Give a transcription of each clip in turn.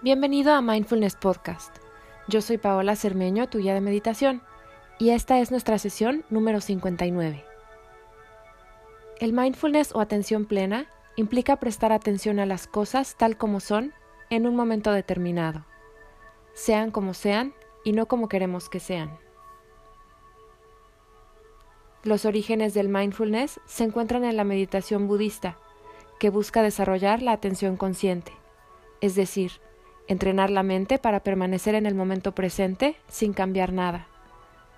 Bienvenido a Mindfulness Podcast. Yo soy Paola Cermeño, tu guía de meditación, y esta es nuestra sesión número 59. El mindfulness o atención plena implica prestar atención a las cosas tal como son en un momento determinado, sean como sean y no como queremos que sean. Los orígenes del mindfulness se encuentran en la meditación budista, que busca desarrollar la atención consciente, es decir, entrenar la mente para permanecer en el momento presente sin cambiar nada,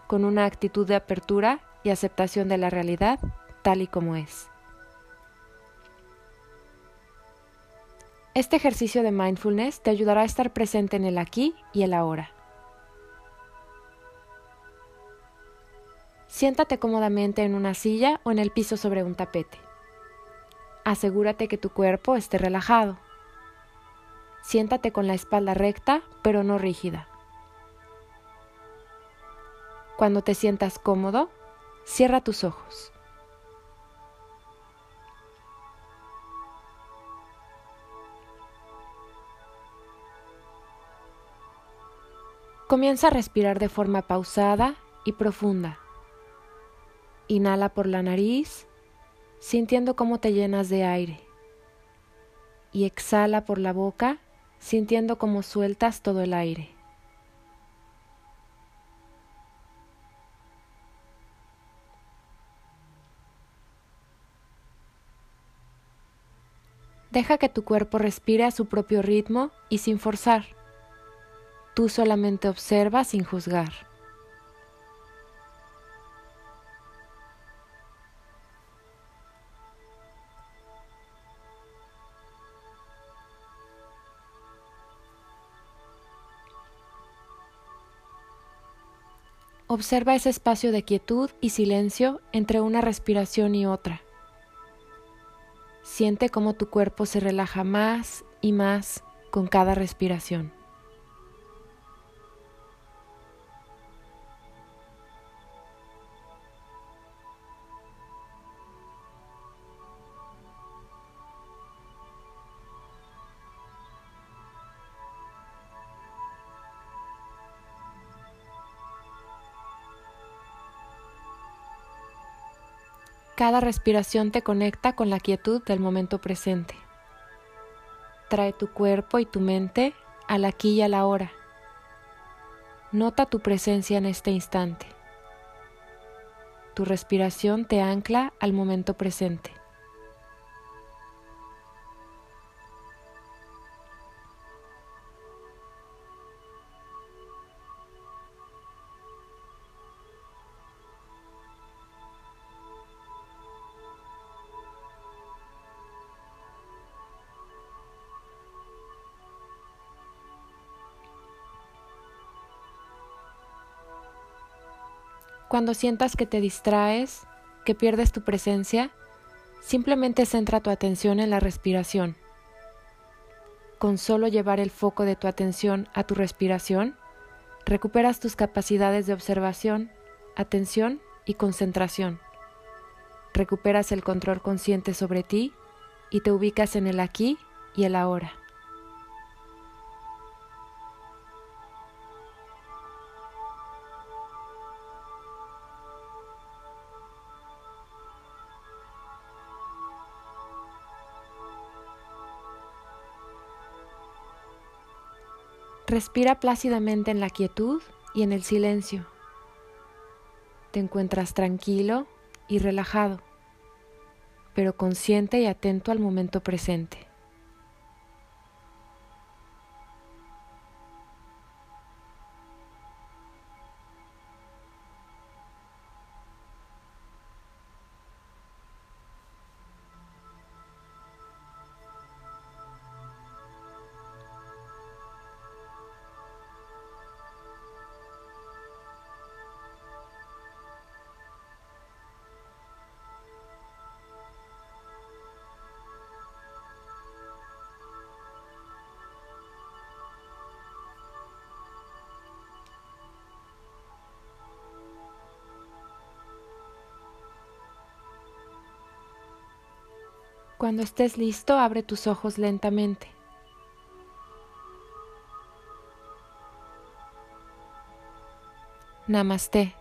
con una actitud de apertura y aceptación de la realidad tal y como es. Este ejercicio de mindfulness te ayudará a estar presente en el aquí y el ahora. Siéntate cómodamente en una silla o en el piso sobre un tapete. Asegúrate que tu cuerpo esté relajado Siéntate con la espalda recta, pero no rígida. Cuando te sientas cómodo, cierra tus ojos. Comienza a respirar de forma pausada y profunda. Inhala por la nariz, sintiendo cómo te llenas de aire. Y exhala por la boca sintiendo como sueltas todo el aire. Deja que tu cuerpo respire a su propio ritmo y sin forzar. Tú solamente observa sin juzgar. Observa ese espacio de quietud y silencio entre una respiración y otra. Siente cómo tu cuerpo se relaja más y más con cada respiración. Cada respiración te conecta con la quietud del momento presente. Trae tu cuerpo y tu mente al aquí y a la hora. Nota tu presencia en este instante. Tu respiración te ancla al momento presente. Cuando sientas que te distraes, que pierdes tu presencia, simplemente centra tu atención en la respiración. Con solo llevar el foco de tu atención a tu respiración, recuperas tus capacidades de observación, atención y concentración. Recuperas el control consciente sobre ti y te ubicas en el aquí y el ahora. Respira plácidamente en la quietud y en el silencio. Te encuentras tranquilo y relajado, pero consciente y atento al momento presente. Cuando estés listo, abre tus ojos lentamente. Namaste.